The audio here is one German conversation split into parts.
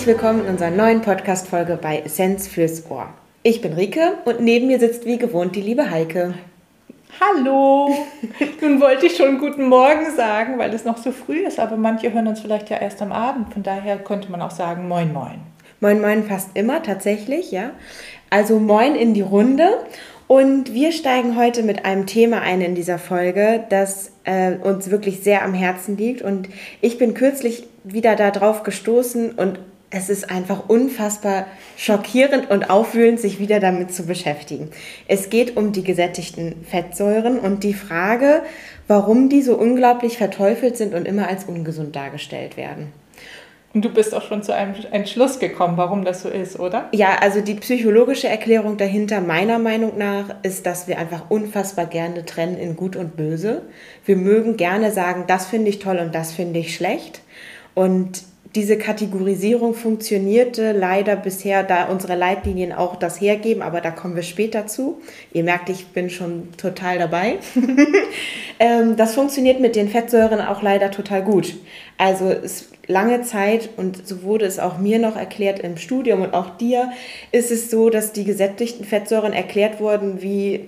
Herzlich willkommen in unserer neuen Podcast-Folge bei Essenz fürs Ohr. Ich bin Rike und neben mir sitzt wie gewohnt die liebe Heike. Hallo! Nun wollte ich schon guten Morgen sagen, weil es noch so früh ist, aber manche hören uns vielleicht ja erst am Abend. Von daher könnte man auch sagen Moin Moin. Moin Moin fast immer tatsächlich, ja. Also Moin in die Runde. Und wir steigen heute mit einem Thema ein in dieser Folge, das äh, uns wirklich sehr am Herzen liegt. Und ich bin kürzlich wieder darauf gestoßen und es ist einfach unfassbar schockierend und aufwühlend, sich wieder damit zu beschäftigen. Es geht um die gesättigten Fettsäuren und die Frage, warum die so unglaublich verteufelt sind und immer als ungesund dargestellt werden. Und du bist auch schon zu einem Entschluss gekommen, warum das so ist, oder? Ja, also die psychologische Erklärung dahinter meiner Meinung nach ist, dass wir einfach unfassbar gerne trennen in gut und böse. Wir mögen gerne sagen, das finde ich toll und das finde ich schlecht. Und diese Kategorisierung funktionierte leider bisher, da unsere Leitlinien auch das hergeben, aber da kommen wir später zu. Ihr merkt, ich bin schon total dabei. Ähm, das funktioniert mit den Fettsäuren auch leider total gut. Also es lange Zeit, und so wurde es auch mir noch erklärt im Studium und auch dir, ist es so, dass die gesättigten Fettsäuren erklärt wurden wie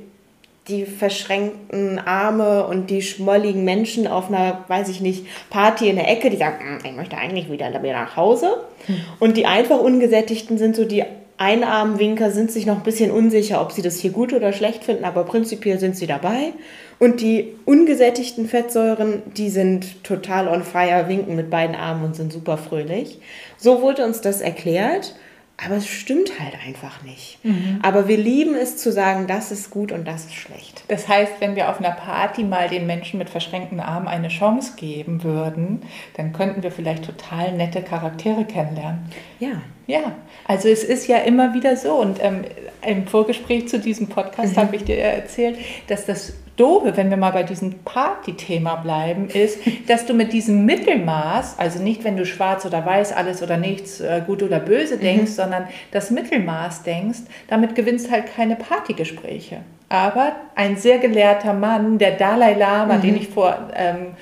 die verschränkten Arme und die schmolligen Menschen auf einer, weiß ich nicht, Party in der Ecke, die sagen, hm, ich möchte eigentlich wieder nach Hause. Hm. Und die einfach ungesättigten sind so die Einarmwinker, sind sich noch ein bisschen unsicher, ob sie das hier gut oder schlecht finden, aber prinzipiell sind sie dabei. Und die ungesättigten Fettsäuren, die sind total on fire, winken mit beiden Armen und sind super fröhlich. So wurde uns das erklärt. Aber es stimmt halt einfach nicht. Mhm. Aber wir lieben es zu sagen, das ist gut und das ist schlecht. Das heißt, wenn wir auf einer Party mal den Menschen mit verschränkten Armen eine Chance geben würden, dann könnten wir vielleicht total nette Charaktere kennenlernen. Ja. Ja, also es ist ja immer wieder so. Und ähm, im Vorgespräch zu diesem Podcast mhm. habe ich dir erzählt, dass das Doofe, wenn wir mal bei diesem Party-Thema bleiben, ist, dass du mit diesem Mittelmaß, also nicht, wenn du schwarz oder weiß, alles oder nichts, äh, gut oder böse denkst, mhm. sondern das Mittelmaß denkst, damit gewinnst halt keine Partygespräche. Aber ein sehr gelehrter Mann, der Dalai Lama, mhm. den ich vor, ähm,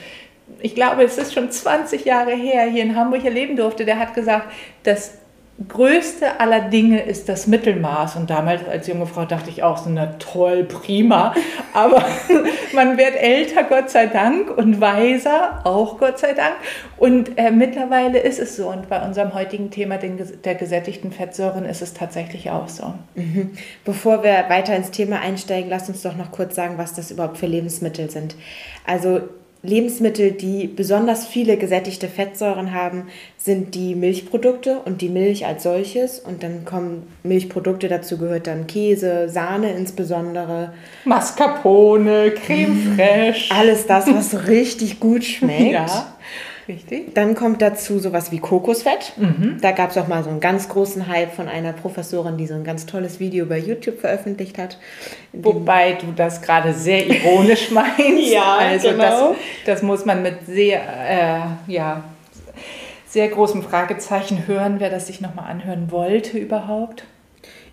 ich glaube, es ist schon 20 Jahre her, hier in Hamburg erleben durfte, der hat gesagt, dass größte aller Dinge ist das Mittelmaß. Und damals als junge Frau dachte ich auch so, na toll, prima. Aber man wird älter, Gott sei Dank, und weiser, auch Gott sei Dank. Und äh, mittlerweile ist es so. Und bei unserem heutigen Thema den, der gesättigten Fettsäuren ist es tatsächlich auch so. Mhm. Bevor wir weiter ins Thema einsteigen, lass uns doch noch kurz sagen, was das überhaupt für Lebensmittel sind. Also Lebensmittel, die besonders viele gesättigte Fettsäuren haben, sind die Milchprodukte und die Milch als solches. Und dann kommen Milchprodukte, dazu gehört dann Käse, Sahne insbesondere. Mascarpone, Creme fraiche. Alles das, was richtig gut schmeckt. Ja. Richtig. Dann kommt dazu sowas wie Kokosfett. Mhm. Da gab es auch mal so einen ganz großen Hype von einer Professorin, die so ein ganz tolles Video bei YouTube veröffentlicht hat. Wobei du das gerade sehr ironisch meinst. ja, also genau. das, das muss man mit sehr, äh, ja, sehr großem Fragezeichen hören, wer das sich nochmal anhören wollte überhaupt.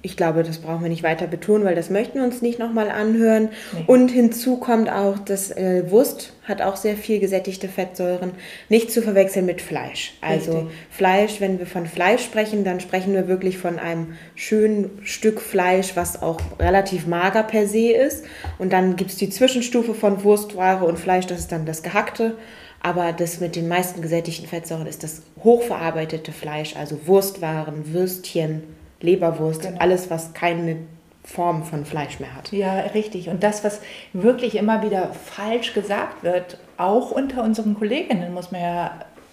Ich glaube, das brauchen wir nicht weiter betonen, weil das möchten wir uns nicht nochmal anhören. Nee. Und hinzu kommt auch, dass äh, Wurst hat auch sehr viel gesättigte Fettsäuren, nicht zu verwechseln mit Fleisch. Also Richtig. Fleisch, wenn wir von Fleisch sprechen, dann sprechen wir wirklich von einem schönen Stück Fleisch, was auch relativ mager per se ist. Und dann gibt es die Zwischenstufe von Wurstware und Fleisch, das ist dann das Gehackte. Aber das mit den meisten gesättigten Fettsäuren ist das hochverarbeitete Fleisch, also Wurstwaren, Würstchen, Leberwurst, genau. alles, was keine Form von Fleisch mehr hat. Ja, richtig. Und das, was wirklich immer wieder falsch gesagt wird, auch unter unseren Kolleginnen, muss man ja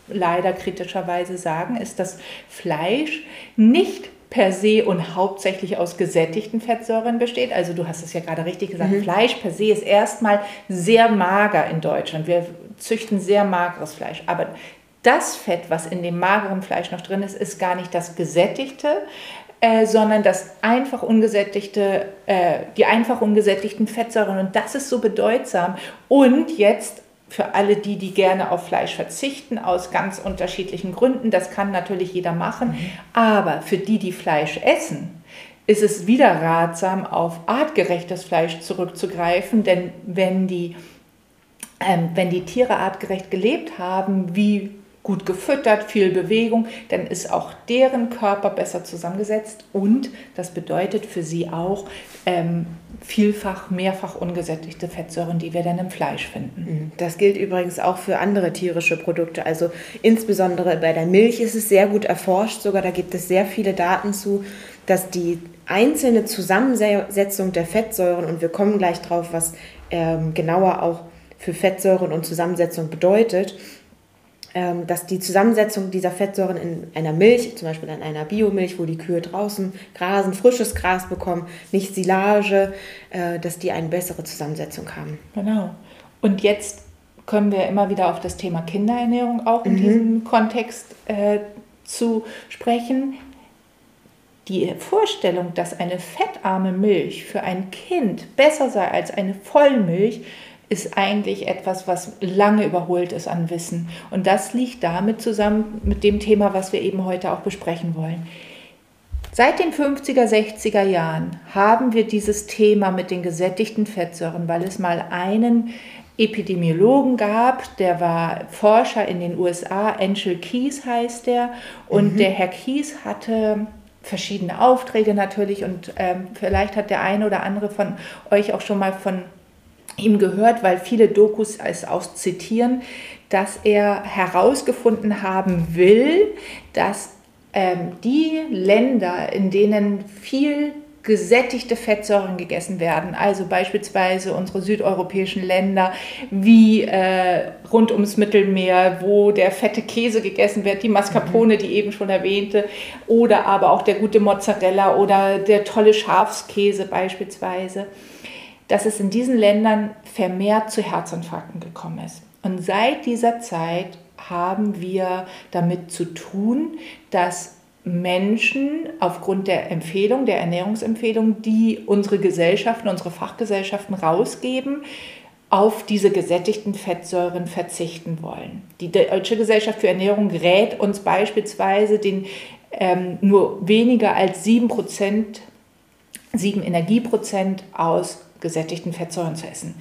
leider kritischerweise sagen, ist, dass Fleisch nicht per se und hauptsächlich aus gesättigten Fettsäuren besteht. Also du hast es ja gerade richtig gesagt, mhm. Fleisch per se ist erstmal sehr mager in Deutschland. Wir züchten sehr mageres Fleisch. Aber das Fett, was in dem mageren Fleisch noch drin ist, ist gar nicht das gesättigte, äh, sondern das einfach ungesättigte, äh, die einfach ungesättigten Fettsäuren. Und das ist so bedeutsam. Und jetzt für alle die, die gerne auf Fleisch verzichten, aus ganz unterschiedlichen Gründen, das kann natürlich jeder machen. Mhm. Aber für die, die Fleisch essen, ist es wieder ratsam, auf artgerechtes Fleisch zurückzugreifen, denn wenn die, ähm, wenn die Tiere artgerecht gelebt haben, wie gut gefüttert, viel Bewegung, dann ist auch deren Körper besser zusammengesetzt und das bedeutet für sie auch ähm, vielfach, mehrfach ungesättigte Fettsäuren, die wir dann im Fleisch finden. Mhm. Das gilt übrigens auch für andere tierische Produkte. Also insbesondere bei der Milch ist es sehr gut erforscht, sogar da gibt es sehr viele Daten zu, dass die einzelne Zusammensetzung der Fettsäuren, und wir kommen gleich drauf, was ähm, genauer auch für Fettsäuren und Zusammensetzung bedeutet, dass die Zusammensetzung dieser Fettsäuren in einer Milch, zum Beispiel in einer Biomilch, wo die Kühe draußen grasen, frisches Gras bekommen, nicht Silage, äh, dass die eine bessere Zusammensetzung haben. Genau. Und jetzt können wir immer wieder auf das Thema Kinderernährung auch in mhm. diesem Kontext äh, zu sprechen. Die Vorstellung, dass eine fettarme Milch für ein Kind besser sei als eine Vollmilch, ist eigentlich etwas, was lange überholt ist an Wissen. Und das liegt damit zusammen mit dem Thema, was wir eben heute auch besprechen wollen. Seit den 50er, 60er Jahren haben wir dieses Thema mit den gesättigten Fettsäuren, weil es mal einen Epidemiologen gab, der war Forscher in den USA, Angel Keys heißt der, und mhm. der Herr Keys hatte verschiedene Aufträge natürlich und ähm, vielleicht hat der eine oder andere von euch auch schon mal von ihm gehört, weil viele Dokus es auch zitieren, dass er herausgefunden haben will, dass ähm, die Länder, in denen viel gesättigte Fettsäuren gegessen werden, also beispielsweise unsere südeuropäischen Länder wie äh, rund ums Mittelmeer, wo der fette Käse gegessen wird, die Mascarpone, mhm. die eben schon erwähnte, oder aber auch der gute Mozzarella oder der tolle Schafskäse beispielsweise dass es in diesen Ländern vermehrt zu Herzinfarkten gekommen ist. Und seit dieser Zeit haben wir damit zu tun, dass Menschen aufgrund der Empfehlung, der Ernährungsempfehlung, die unsere Gesellschaften, unsere Fachgesellschaften rausgeben, auf diese gesättigten Fettsäuren verzichten wollen. Die Deutsche Gesellschaft für Ernährung rät uns beispielsweise, den ähm, nur weniger als 7%, 7 Energieprozent aus gesättigten Fettsäuren zu essen.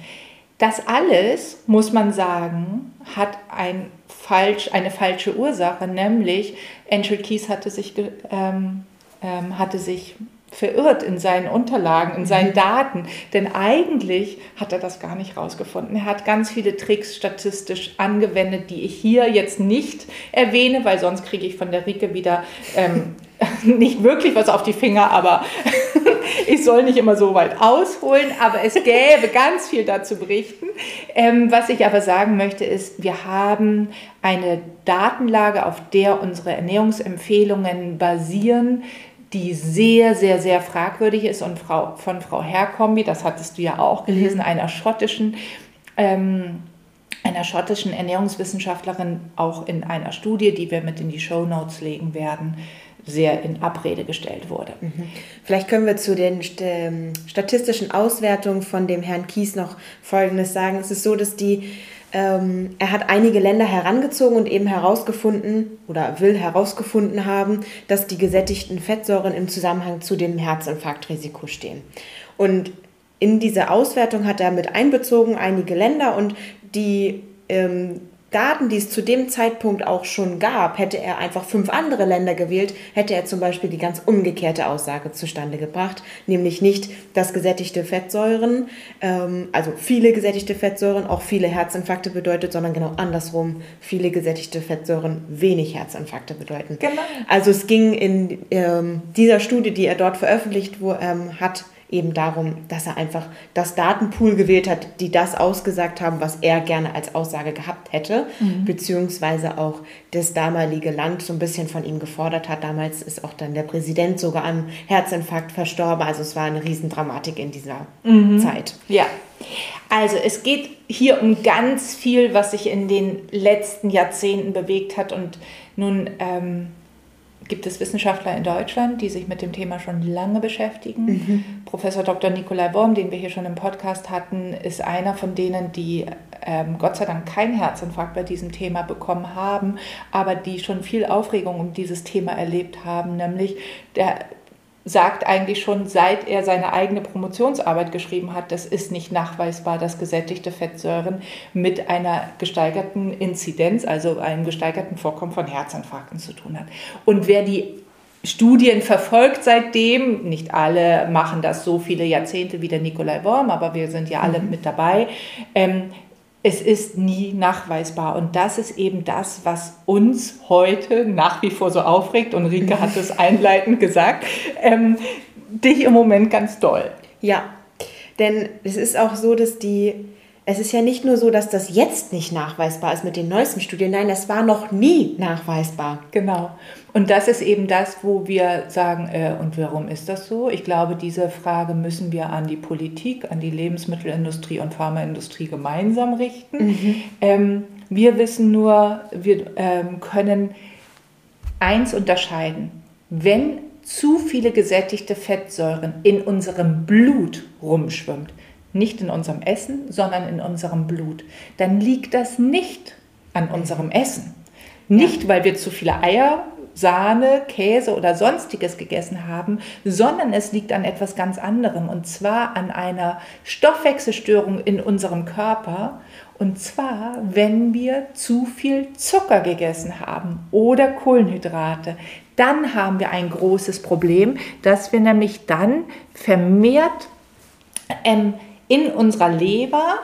Das alles, muss man sagen, hat ein falsch, eine falsche Ursache, nämlich Angel Keys hatte sich, ähm, ähm, hatte sich verirrt in seinen Unterlagen, in seinen mhm. Daten. Denn eigentlich hat er das gar nicht rausgefunden. Er hat ganz viele Tricks statistisch angewendet, die ich hier jetzt nicht erwähne, weil sonst kriege ich von der Rike wieder ähm, nicht wirklich was auf die Finger, aber ich soll nicht immer so weit ausholen, aber es gäbe ganz viel dazu berichten. Ähm, was ich aber sagen möchte, ist, wir haben eine Datenlage, auf der unsere Ernährungsempfehlungen basieren, die sehr, sehr, sehr fragwürdig ist und Frau, von Frau Herkombi, das hattest du ja auch gelesen, mhm. einer schottischen ähm, einer schottischen Ernährungswissenschaftlerin auch in einer Studie, die wir mit in die Show Notes legen werden, sehr in Abrede gestellt wurde. Mhm. Vielleicht können wir zu den ähm, statistischen Auswertungen von dem Herrn Kies noch Folgendes sagen. Es ist so, dass die, ähm, er hat einige Länder herangezogen und eben herausgefunden oder will herausgefunden haben, dass die gesättigten Fettsäuren im Zusammenhang zu dem Herzinfarktrisiko stehen. Und in diese Auswertung hat er mit einbezogen einige Länder und die ähm, Daten, die es zu dem Zeitpunkt auch schon gab, hätte er einfach fünf andere Länder gewählt, hätte er zum Beispiel die ganz umgekehrte Aussage zustande gebracht, nämlich nicht, dass gesättigte Fettsäuren, ähm, also viele gesättigte Fettsäuren auch viele Herzinfarkte bedeutet, sondern genau andersrum, viele gesättigte Fettsäuren wenig Herzinfarkte bedeuten. Genau. Also es ging in ähm, dieser Studie, die er dort veröffentlicht wo, ähm, hat, eben darum, dass er einfach das Datenpool gewählt hat, die das ausgesagt haben, was er gerne als Aussage gehabt hätte, mhm. beziehungsweise auch das damalige Land so ein bisschen von ihm gefordert hat. Damals ist auch dann der Präsident sogar an Herzinfarkt verstorben. Also es war eine Riesendramatik in dieser mhm. Zeit. Ja. Also es geht hier um ganz viel, was sich in den letzten Jahrzehnten bewegt hat und nun ähm, gibt es Wissenschaftler in Deutschland, die sich mit dem Thema schon lange beschäftigen. Mhm. Professor Dr. Nikolai Worm, den wir hier schon im Podcast hatten, ist einer von denen, die ähm, Gott sei Dank keinen Herzinfarkt bei diesem Thema bekommen haben, aber die schon viel Aufregung um dieses Thema erlebt haben, nämlich der sagt eigentlich schon, seit er seine eigene Promotionsarbeit geschrieben hat, das ist nicht nachweisbar, dass gesättigte Fettsäuren mit einer gesteigerten Inzidenz, also einem gesteigerten Vorkommen von Herzinfarkten zu tun hat. Und wer die Studien verfolgt seitdem. Nicht alle machen das so viele Jahrzehnte wie der Nikolai Worm, aber wir sind ja alle mhm. mit dabei. Ähm, es ist nie nachweisbar. Und das ist eben das, was uns heute nach wie vor so aufregt. Und Rike hat es einleitend gesagt. Ähm, dich im Moment ganz doll. Ja, denn es ist auch so, dass die es ist ja nicht nur so, dass das jetzt nicht nachweisbar ist mit den neuesten Studien, nein, es war noch nie nachweisbar. Genau. Und das ist eben das, wo wir sagen, äh, und warum ist das so? Ich glaube, diese Frage müssen wir an die Politik, an die Lebensmittelindustrie und Pharmaindustrie gemeinsam richten. Mhm. Ähm, wir wissen nur, wir ähm, können eins unterscheiden. Wenn zu viele gesättigte Fettsäuren in unserem Blut rumschwimmt, nicht in unserem Essen, sondern in unserem Blut, dann liegt das nicht an unserem Essen. Nicht, weil wir zu viele Eier, Sahne, Käse oder sonstiges gegessen haben, sondern es liegt an etwas ganz anderem und zwar an einer Stoffwechselstörung in unserem Körper und zwar, wenn wir zu viel Zucker gegessen haben oder Kohlenhydrate, dann haben wir ein großes Problem, dass wir nämlich dann vermehrt ähm, in unserer Leber,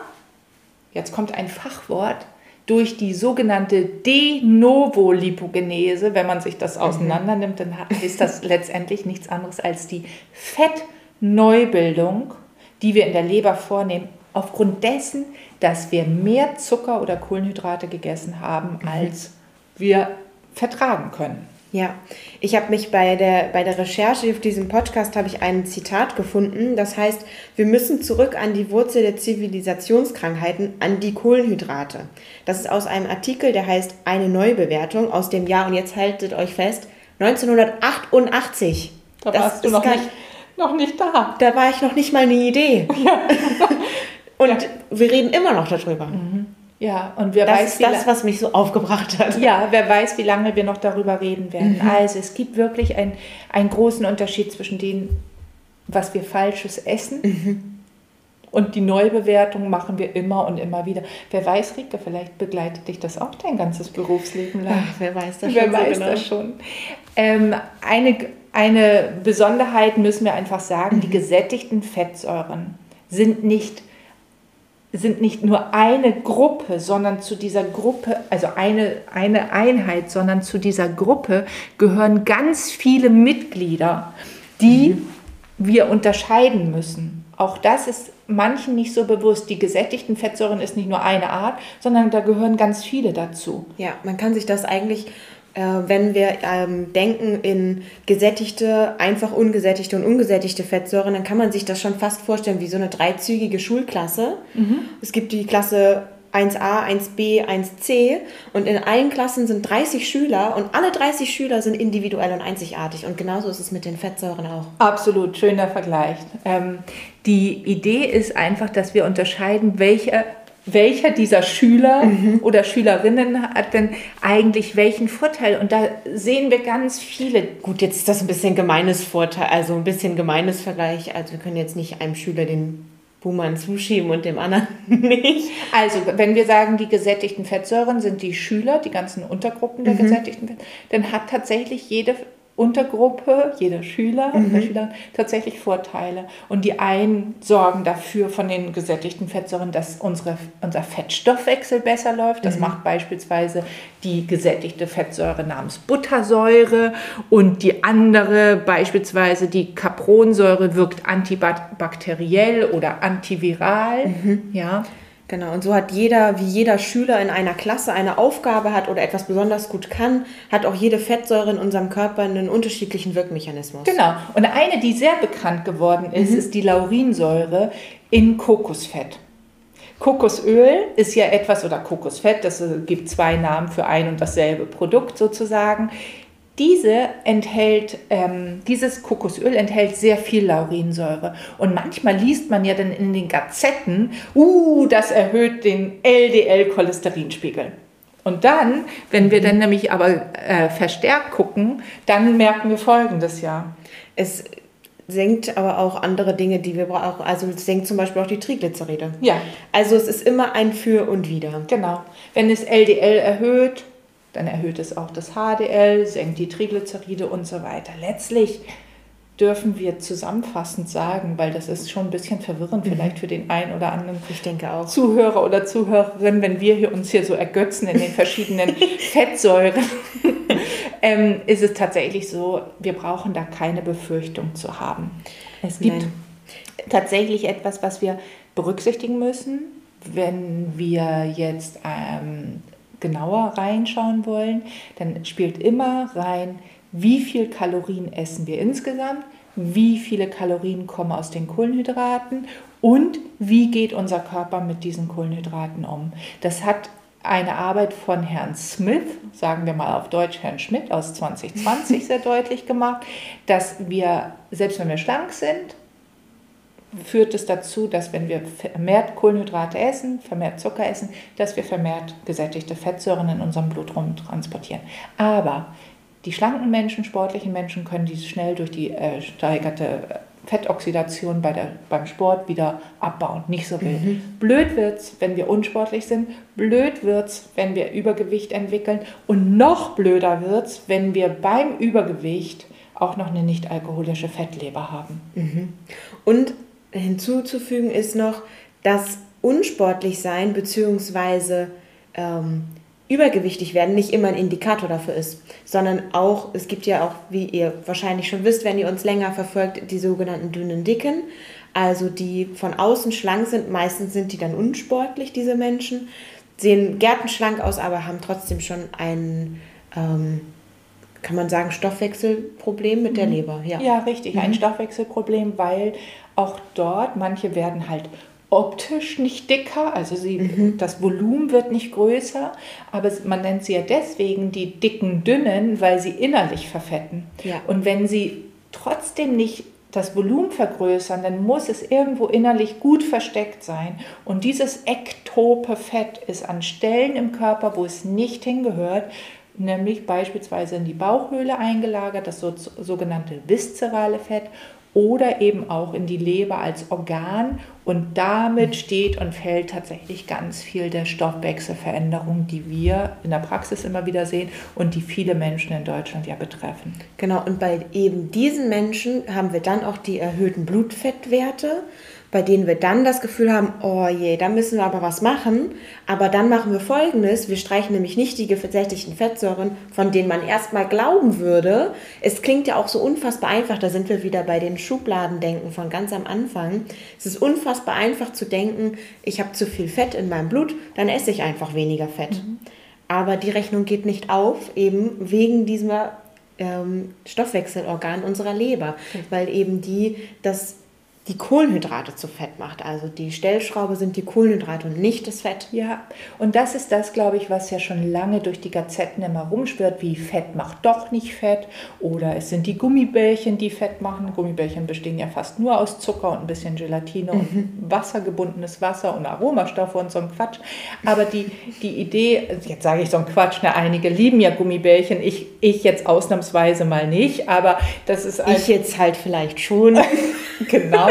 jetzt kommt ein Fachwort, durch die sogenannte De novo Lipogenese, wenn man sich das mhm. auseinander nimmt, dann ist das letztendlich nichts anderes als die Fettneubildung, die wir in der Leber vornehmen, aufgrund dessen, dass wir mehr Zucker oder Kohlenhydrate gegessen haben, mhm. als wir vertragen können. Ja, ich habe mich bei der, bei der Recherche auf diesem Podcast habe ich ein Zitat gefunden, das heißt, wir müssen zurück an die Wurzel der Zivilisationskrankheiten, an die Kohlenhydrate. Das ist aus einem Artikel, der heißt Eine Neubewertung aus dem Jahr, und jetzt haltet euch fest, 1988. Da das warst du noch, nicht, noch nicht da. Da war ich noch nicht mal eine Idee. Ja. und ja. wir reden immer noch darüber. Mhm. Ja, und wer das weiß, ist das, was mich so aufgebracht hat. Ja, wer weiß, wie lange wir noch darüber reden werden. Mhm. Also es gibt wirklich ein, einen großen Unterschied zwischen dem, was wir Falsches essen mhm. und die Neubewertung machen wir immer und immer wieder. Wer weiß, Rike, vielleicht begleitet dich das auch dein ganzes Berufsleben lang. Ach, wer weiß das wer schon. Wer weiß so genau. das schon. Ähm, eine, eine Besonderheit müssen wir einfach sagen, mhm. die gesättigten Fettsäuren sind nicht sind nicht nur eine Gruppe, sondern zu dieser Gruppe, also eine, eine Einheit, sondern zu dieser Gruppe gehören ganz viele Mitglieder, die mhm. wir unterscheiden müssen. Auch das ist manchen nicht so bewusst. Die gesättigten Fettsäuren ist nicht nur eine Art, sondern da gehören ganz viele dazu. Ja, man kann sich das eigentlich wenn wir ähm, denken in gesättigte, einfach ungesättigte und ungesättigte Fettsäuren, dann kann man sich das schon fast vorstellen wie so eine dreizügige Schulklasse. Mhm. Es gibt die Klasse 1a, 1b, 1c und in allen Klassen sind 30 Schüler und alle 30 Schüler sind individuell und einzigartig und genauso ist es mit den Fettsäuren auch. Absolut, schöner Vergleich. Ähm, die Idee ist einfach, dass wir unterscheiden, welche welcher dieser Schüler mhm. oder Schülerinnen hat denn eigentlich welchen Vorteil? Und da sehen wir ganz viele. Gut, jetzt ist das ein bisschen gemeines Vorteil, also ein bisschen gemeines Vergleich. Also wir können jetzt nicht einem Schüler den Buhmann zuschieben und dem anderen nicht. Also, wenn wir sagen, die gesättigten Fettsäuren sind die Schüler, die ganzen Untergruppen der mhm. gesättigten Fettsäuren, dann hat tatsächlich jede Untergruppe, jeder Schüler mhm. oder Schülerin tatsächlich Vorteile. Und die einen sorgen dafür von den gesättigten Fettsäuren, dass unsere, unser Fettstoffwechsel besser läuft. Das mhm. macht beispielsweise die gesättigte Fettsäure namens Buttersäure und die andere, beispielsweise die Capronsäure, wirkt antibakteriell oder antiviral. Mhm. Ja. Genau, und so hat jeder, wie jeder Schüler in einer Klasse eine Aufgabe hat oder etwas besonders gut kann, hat auch jede Fettsäure in unserem Körper einen unterschiedlichen Wirkmechanismus. Genau, und eine, die sehr bekannt geworden ist, mhm. ist die Laurinsäure in Kokosfett. Kokosöl ist ja etwas, oder Kokosfett, das gibt zwei Namen für ein und dasselbe Produkt sozusagen, diese enthält, ähm, dieses Kokosöl enthält sehr viel Laurinsäure. Und manchmal liest man ja dann in den Gazetten, uh, das erhöht den LDL-Cholesterinspiegel. Und dann, wenn wir dann nämlich aber äh, verstärkt gucken, dann merken wir Folgendes ja. Es senkt aber auch andere Dinge, die wir brauchen. Also es senkt zum Beispiel auch die Triglyceride. Ja. Also es ist immer ein Für und Wider. Genau. Wenn es LDL erhöht, dann erhöht es auch das HDL, senkt die Triglyceride und so weiter. Letztlich dürfen wir zusammenfassend sagen, weil das ist schon ein bisschen verwirrend mhm. vielleicht für den einen oder anderen ich denke auch. Zuhörer oder Zuhörerin, wenn wir hier uns hier so ergötzen in den verschiedenen Fettsäuren, ähm, ist es tatsächlich so, wir brauchen da keine Befürchtung zu haben. Es gibt Nein. tatsächlich etwas, was wir berücksichtigen müssen, wenn wir jetzt ähm, genauer reinschauen wollen, dann spielt immer rein, wie viel Kalorien essen wir insgesamt, wie viele Kalorien kommen aus den Kohlenhydraten und wie geht unser Körper mit diesen Kohlenhydraten um. Das hat eine Arbeit von Herrn Smith, sagen wir mal auf Deutsch Herrn Schmidt aus 2020 sehr deutlich gemacht, dass wir, selbst wenn wir schlank sind, führt es dazu, dass wenn wir vermehrt Kohlenhydrate essen, vermehrt Zucker essen, dass wir vermehrt gesättigte Fettsäuren in unserem Blut transportieren. Aber die schlanken Menschen, sportlichen Menschen können dies schnell durch die äh, steigerte Fettoxidation bei der, beim Sport wieder abbauen. Nicht so wild. Mhm. Blöd es, wenn wir unsportlich sind. Blöd wird es, wenn wir Übergewicht entwickeln. Und noch blöder wird es, wenn wir beim Übergewicht auch noch eine nicht alkoholische Fettleber haben. Mhm. Und hinzuzufügen ist noch, dass unsportlich sein bzw. Ähm, übergewichtig werden nicht immer ein Indikator dafür ist, sondern auch, es gibt ja auch, wie ihr wahrscheinlich schon wisst, wenn ihr uns länger verfolgt, die sogenannten dünnen Dicken, also die von außen schlank sind, meistens sind die dann unsportlich, diese Menschen, sehen gärtenschlank aus, aber haben trotzdem schon ein, ähm, kann man sagen, Stoffwechselproblem mit der mhm. Leber. Ja, ja richtig, mhm. ein Stoffwechselproblem, weil auch dort, manche werden halt optisch nicht dicker, also sie, mhm. das Volumen wird nicht größer, aber man nennt sie ja deswegen die dicken Dünnen, weil sie innerlich verfetten. Ja. Und wenn sie trotzdem nicht das Volumen vergrößern, dann muss es irgendwo innerlich gut versteckt sein. Und dieses ektope Fett ist an Stellen im Körper, wo es nicht hingehört, nämlich beispielsweise in die Bauchhöhle eingelagert, das sogenannte viszerale Fett oder eben auch in die Leber als Organ. Und damit steht und fällt tatsächlich ganz viel der Stoffwechselveränderung, die wir in der Praxis immer wieder sehen und die viele Menschen in Deutschland ja betreffen. Genau, und bei eben diesen Menschen haben wir dann auch die erhöhten Blutfettwerte bei denen wir dann das Gefühl haben, oh je, da müssen wir aber was machen. Aber dann machen wir Folgendes, wir streichen nämlich nicht die gesättigten Fettsäuren, von denen man erstmal glauben würde. Es klingt ja auch so unfassbar einfach, da sind wir wieder bei den Schubladendenken von ganz am Anfang. Es ist unfassbar einfach zu denken, ich habe zu viel Fett in meinem Blut, dann esse ich einfach weniger Fett. Mhm. Aber die Rechnung geht nicht auf, eben wegen dieser ähm, Stoffwechselorgan unserer Leber, weil eben die das die Kohlenhydrate zu Fett macht. Also die Stellschraube sind die Kohlenhydrate und nicht das Fett. Ja, und das ist das, glaube ich, was ja schon lange durch die Gazetten immer rumschwirrt, wie Fett macht doch nicht Fett oder es sind die Gummibärchen, die Fett machen. Gummibärchen bestehen ja fast nur aus Zucker und ein bisschen Gelatine mhm. und wassergebundenes Wasser und Aromastoffe und so ein Quatsch. Aber die, die Idee, jetzt sage ich so ein Quatsch, ne, einige lieben ja Gummibärchen, ich, ich jetzt ausnahmsweise mal nicht, aber das ist... Ich jetzt halt vielleicht schon. genau.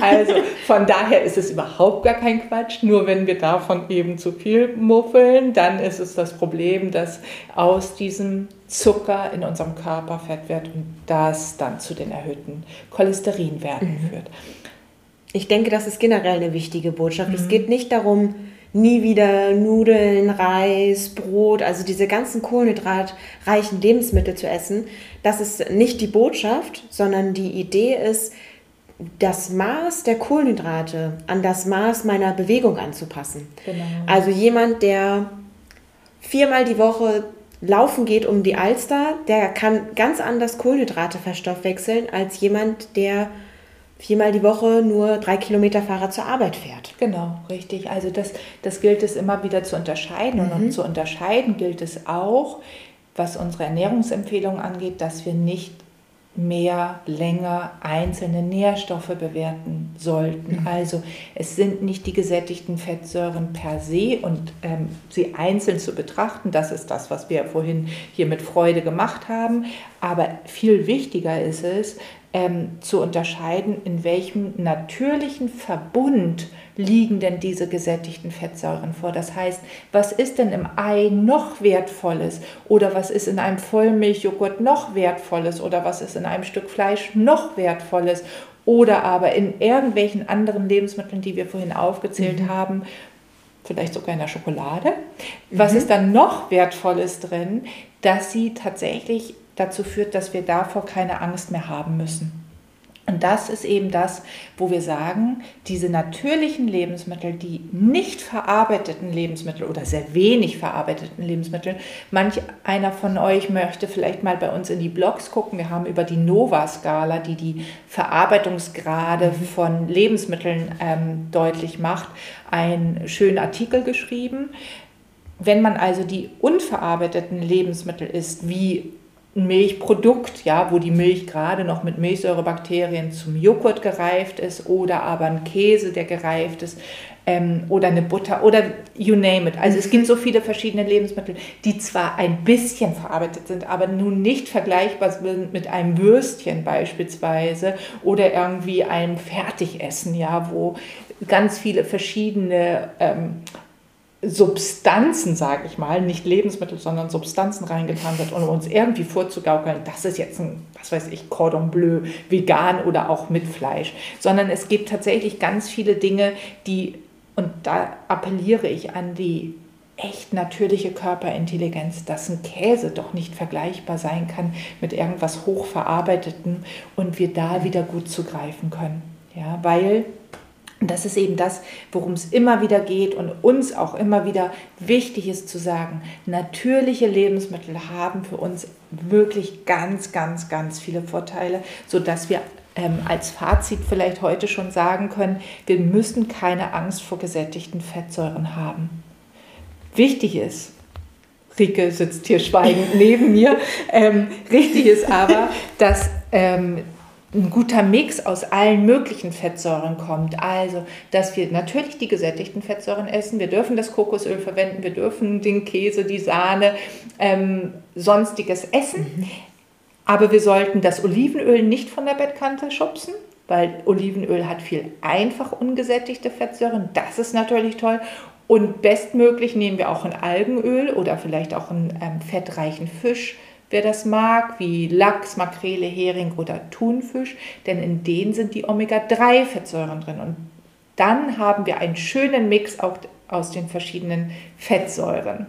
Also von daher ist es überhaupt gar kein Quatsch. Nur wenn wir davon eben zu viel muffeln, dann ist es das Problem, dass aus diesem Zucker in unserem Körper Fett wird und das dann zu den erhöhten Cholesterinwerten mhm. führt. Ich denke, das ist generell eine wichtige Botschaft. Mhm. Es geht nicht darum, nie wieder Nudeln, Reis, Brot, also diese ganzen kohlenhydratreichen Lebensmittel zu essen. Das ist nicht die Botschaft, sondern die Idee ist, das Maß der Kohlenhydrate an das Maß meiner Bewegung anzupassen. Genau. Also jemand, der viermal die Woche laufen geht um die Alster, der kann ganz anders Kohlenhydrate verstoffwechseln als jemand, der viermal die Woche nur drei Kilometer Fahrrad zur Arbeit fährt. Genau, richtig. Also das, das gilt es immer wieder zu unterscheiden. Und mhm. zu unterscheiden gilt es auch, was unsere Ernährungsempfehlungen angeht, dass wir nicht mehr länger einzelne Nährstoffe bewerten sollten. Mhm. Also es sind nicht die gesättigten Fettsäuren per se und ähm, sie einzeln zu betrachten, das ist das, was wir vorhin hier mit Freude gemacht haben. Aber viel wichtiger ist es, ähm, zu unterscheiden, in welchem natürlichen Verbund liegen denn diese gesättigten Fettsäuren vor. Das heißt, was ist denn im Ei noch wertvolles oder was ist in einem Vollmilchjoghurt noch wertvolles oder was ist in einem Stück Fleisch noch wertvolles oder aber in irgendwelchen anderen Lebensmitteln, die wir vorhin aufgezählt mhm. haben, vielleicht sogar in der Schokolade. Was mhm. ist dann noch wertvolles drin, dass sie tatsächlich dazu führt, dass wir davor keine Angst mehr haben müssen. Und das ist eben das, wo wir sagen, diese natürlichen Lebensmittel, die nicht verarbeiteten Lebensmittel oder sehr wenig verarbeiteten Lebensmittel, manch einer von euch möchte vielleicht mal bei uns in die Blogs gucken. Wir haben über die Nova-Skala, die die Verarbeitungsgrade mhm. von Lebensmitteln ähm, deutlich macht, einen schönen Artikel geschrieben. Wenn man also die unverarbeiteten Lebensmittel isst, wie ein Milchprodukt, ja, wo die Milch gerade noch mit Milchsäurebakterien zum Joghurt gereift ist oder aber ein Käse, der gereift ist ähm, oder eine Butter oder you name it. Also es gibt so viele verschiedene Lebensmittel, die zwar ein bisschen verarbeitet sind, aber nun nicht vergleichbar sind mit einem Würstchen beispielsweise oder irgendwie einem Fertigessen, ja, wo ganz viele verschiedene ähm, Substanzen, sage ich mal, nicht Lebensmittel, sondern Substanzen reingetan wird, um uns irgendwie vorzugaukeln, das ist jetzt ein, was weiß ich, Cordon Bleu, vegan oder auch mit Fleisch, sondern es gibt tatsächlich ganz viele Dinge, die, und da appelliere ich an die echt natürliche Körperintelligenz, dass ein Käse doch nicht vergleichbar sein kann mit irgendwas hochverarbeitetem und wir da wieder gut zugreifen können. Ja, weil und das ist eben das, worum es immer wieder geht und uns auch immer wieder wichtig ist zu sagen, natürliche Lebensmittel haben für uns wirklich ganz, ganz, ganz viele Vorteile, sodass wir ähm, als Fazit vielleicht heute schon sagen können, wir müssen keine Angst vor gesättigten Fettsäuren haben. Wichtig ist, Rike sitzt hier schweigend neben mir, ähm, richtig ist aber, dass ähm, ein guter Mix aus allen möglichen Fettsäuren kommt. Also, dass wir natürlich die gesättigten Fettsäuren essen, wir dürfen das Kokosöl verwenden, wir dürfen den Käse, die Sahne, ähm, sonstiges essen. Mhm. Aber wir sollten das Olivenöl nicht von der Bettkante schubsen, weil Olivenöl hat viel einfach ungesättigte Fettsäuren. Das ist natürlich toll. Und bestmöglich nehmen wir auch ein Algenöl oder vielleicht auch einen ähm, fettreichen Fisch wer das mag, wie Lachs, Makrele, Hering oder Thunfisch, denn in denen sind die Omega-3-Fettsäuren drin. Und dann haben wir einen schönen Mix auch aus den verschiedenen Fettsäuren.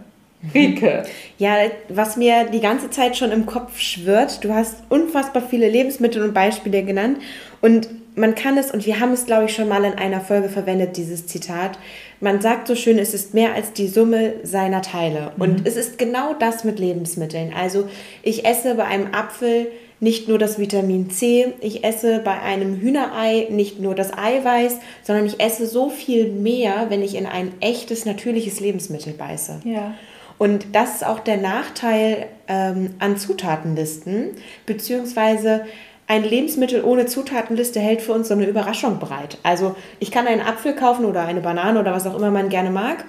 Rike. Ja, was mir die ganze Zeit schon im Kopf schwirrt, du hast unfassbar viele Lebensmittel und Beispiele genannt und man kann es, und wir haben es, glaube ich, schon mal in einer Folge verwendet, dieses Zitat, man sagt so schön, es ist mehr als die Summe seiner Teile. Mhm. Und es ist genau das mit Lebensmitteln. Also ich esse bei einem Apfel nicht nur das Vitamin C, ich esse bei einem Hühnerei nicht nur das Eiweiß, sondern ich esse so viel mehr, wenn ich in ein echtes, natürliches Lebensmittel beiße. Ja. Und das ist auch der Nachteil ähm, an Zutatenlisten, beziehungsweise ein Lebensmittel ohne Zutatenliste hält für uns so eine Überraschung bereit. Also ich kann einen Apfel kaufen oder eine Banane oder was auch immer man gerne mag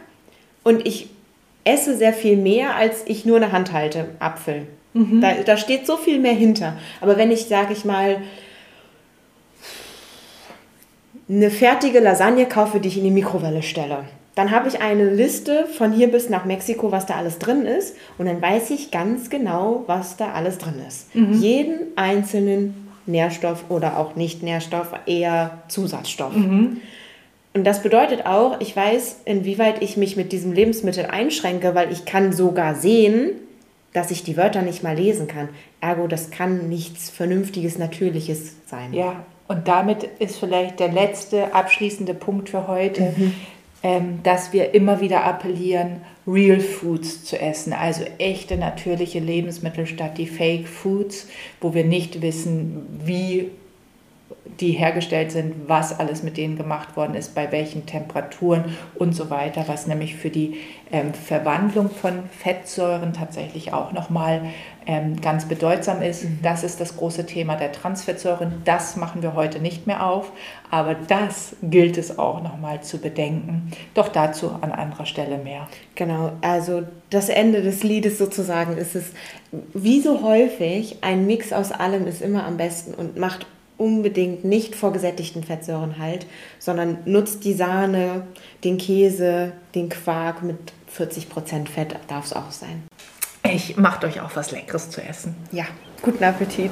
und ich esse sehr viel mehr, als ich nur eine Hand halte, Apfel. Mhm. Da, da steht so viel mehr hinter. Aber wenn ich, sage ich mal, eine fertige Lasagne kaufe, die ich in die Mikrowelle stelle, dann habe ich eine Liste von hier bis nach Mexiko, was da alles drin ist. Und dann weiß ich ganz genau, was da alles drin ist. Mhm. Jeden einzelnen Nährstoff oder auch nicht Nährstoff, eher Zusatzstoff. Mhm. Und das bedeutet auch, ich weiß, inwieweit ich mich mit diesem Lebensmittel einschränke, weil ich kann sogar sehen, dass ich die Wörter nicht mal lesen kann. Ergo, das kann nichts Vernünftiges, Natürliches sein. Ja, und damit ist vielleicht der letzte abschließende Punkt für heute, mhm. Ähm, dass wir immer wieder appellieren, Real Foods zu essen, also echte natürliche Lebensmittel statt die Fake Foods, wo wir nicht wissen, wie die hergestellt sind, was alles mit denen gemacht worden ist, bei welchen Temperaturen und so weiter, was nämlich für die ähm, Verwandlung von Fettsäuren tatsächlich auch nochmal ähm, ganz bedeutsam ist. Mhm. Das ist das große Thema der Transfettsäuren. Das machen wir heute nicht mehr auf, aber das gilt es auch nochmal zu bedenken. Doch dazu an anderer Stelle mehr. Genau, also das Ende des Liedes sozusagen ist es, wie so häufig, ein Mix aus allem ist immer am besten und macht unbedingt nicht vor gesättigten Fettsäuren halt, sondern nutzt die Sahne, den Käse, den Quark mit 40% Fett, darf es auch sein. Ich macht euch auch was Leckeres zu essen. Ja, guten Appetit.